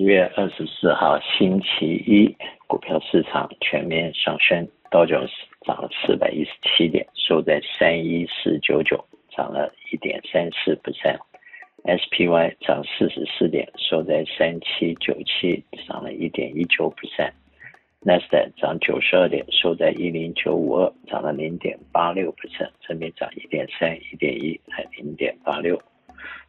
一月二十四号星期一，股票市场全面上升，道琼斯涨了四百一十七点，收在三一四九九，涨了一点三四 percent；SPY 涨四十四点，收在三七九七，涨了一点一九 percent；纳斯达克涨九十二点，收在一零九五二，涨了零点八六 percent，分别涨一点三、一点一和零点八六。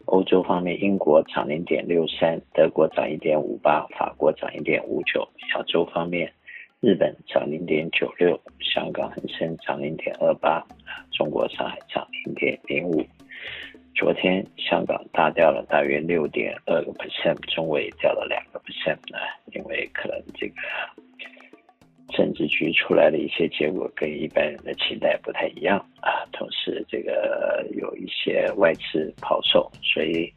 欧洲方面，英国涨零点六三，德国涨一点五八，法国涨一点五九。亚洲方面，日本涨零点九六，香港恒生涨零点二八，中国上海涨零点零五。昨天香港大掉了大约六点二个 percent，中国掉了两个 percent 啊，因为可能这个。政治局出来的一些结果跟一般人的期待不太一样啊，同时这个有一些外资抛售，所以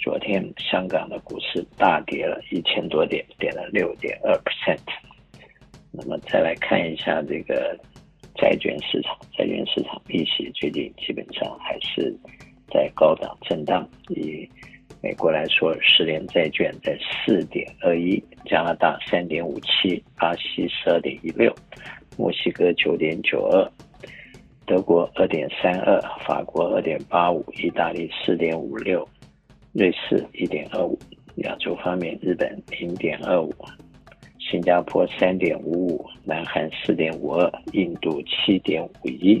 昨天香港的股市大跌了一千多点，跌了六点二 percent。那么再来看一下这个债券市场，债券市场利息最近基本上还是在高档震荡，以美国来说，十年债券在四点二一，加拿大三点五七，巴西十二点一六，墨西哥九点九二，德国二点三二，法国二点八五，意大利四点五六，瑞士一点二五。亚洲方面，日本零点二五，新加坡三点五五，南韩四点五二，印度七点五一。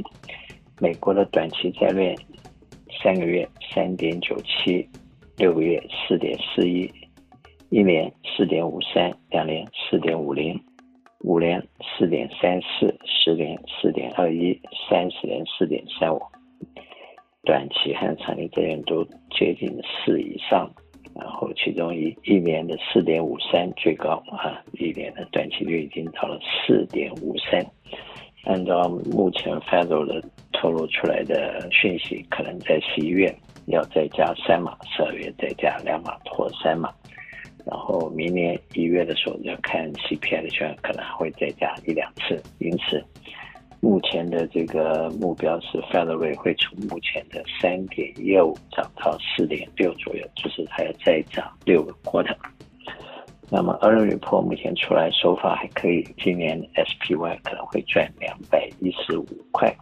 美国的短期债券三个月三点九七。六个月四点四一，一年四点五三，两年四点五零，五年四点三四，十年四点二一，三十年四点三五，短期和长期债券都接近四以上，然后其中一一年的四点五三最高啊，一年的短期率已经到了四点五三，按照目前 Federal 的透露出来的讯息，可能在十一月。要再加三码，十二月再加两码或三码，然后明年一月的时候要看 CPI 的时候，可能还会再加一两次。因此，目前的这个目标是 Federal 会从目前的三点一二五涨到四点六左右，就是还要再涨六个 quarter。那么 Early Pro 目前出来手法还可以，今年 SPY 可能会赚两百一十五块。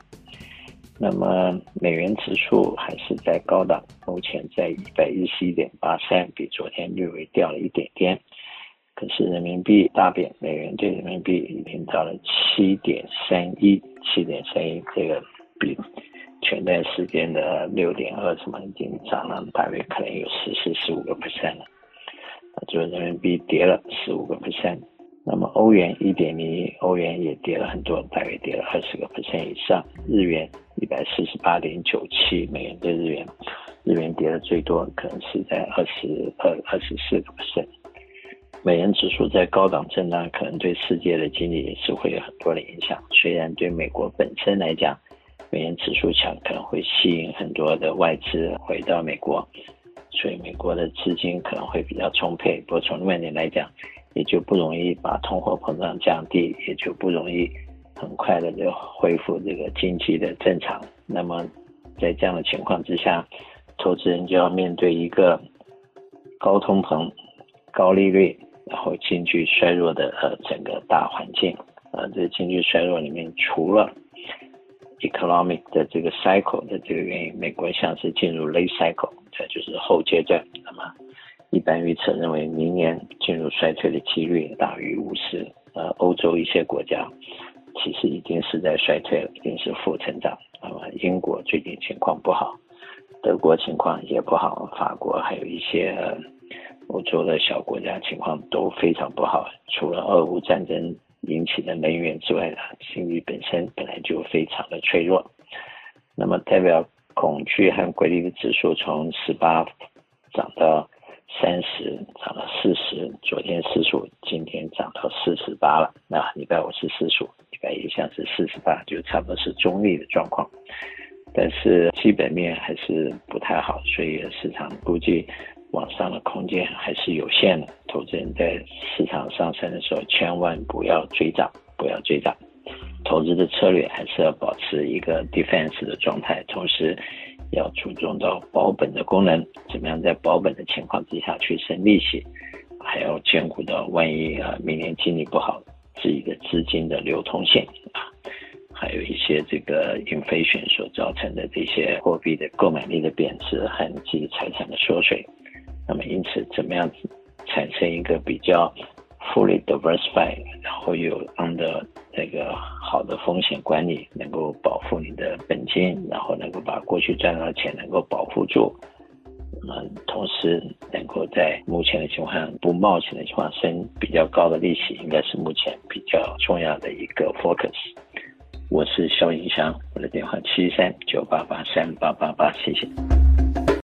那么美元指数还是在高档，目前在一百一十一点八三，比昨天略微掉了一点点。可是人民币大贬，美元对人民币已经到了七点三一，七点三一，这个比前段时间的六点二什么已经涨了大约可能有十四十五个 percent 了。就是人民币跌了十五个 percent。那么欧元一点零一，欧元也跌了很多，大约跌了二十个 percent 以上。日元一百四十八点九七美元对日元，日元跌的最多，可能是在二十二、二十四个 percent。美元指数在高档震荡，可能对世界的经济也是会有很多的影响。虽然对美国本身来讲，美元指数强可能会吸引很多的外资回到美国，所以美国的资金可能会比较充沛。不过从另外一点来讲，也就不容易把通货膨胀降低，也就不容易很快的就恢复这个经济的正常。那么在这样的情况之下，投资人就要面对一个高通膨、高利率，然后经济衰弱的呃整个大环境。呃，这经济衰弱里面，除了 economic 的这个 cycle 的这个原因，美国像是进入 late cycle，这就是后阶段。那么一般预测认为，明年进入衰退的几率大于五十。呃，欧洲一些国家其实已经是在衰退了，已经是负成长。那么英国最近情况不好，德国情况也不好，法国还有一些欧洲的小国家情况都非常不好。除了俄乌战争引起的能源之外呢，经济本身本来就非常的脆弱。那么代表恐惧和规律的指数从十八涨到。三十涨了四十，昨天四十五，今天涨到四十八了。那礼拜五是四十五，礼拜一像是四十八，就差不多是中立的状况。但是基本面还是不太好，所以市场估计往上的空间还是有限的。投资人在市场上升的时候，千万不要追涨，不要追涨。投资的策略还是要保持一个 defense 的状态，同时。要注重到保本的功能，怎么样在保本的情况之下去生利息，还要兼顾到万一啊明年经济不好，自己的资金的流通性啊，还有一些这个 inflation 所造成的这些货币的购买力的贬值和自己财产的缩水。那么因此，怎么样产生一个比较 fully diversified，然后又 under 那个好的风险管理，能够保护你的本金，然后能够把过去赚到的钱能够保护住。那同时能够在目前的情况下不冒险的情况下生比较高的利息，应该是目前比较重要的一个 focus。我是肖银香，我的电话七三九八八三八八八，谢谢。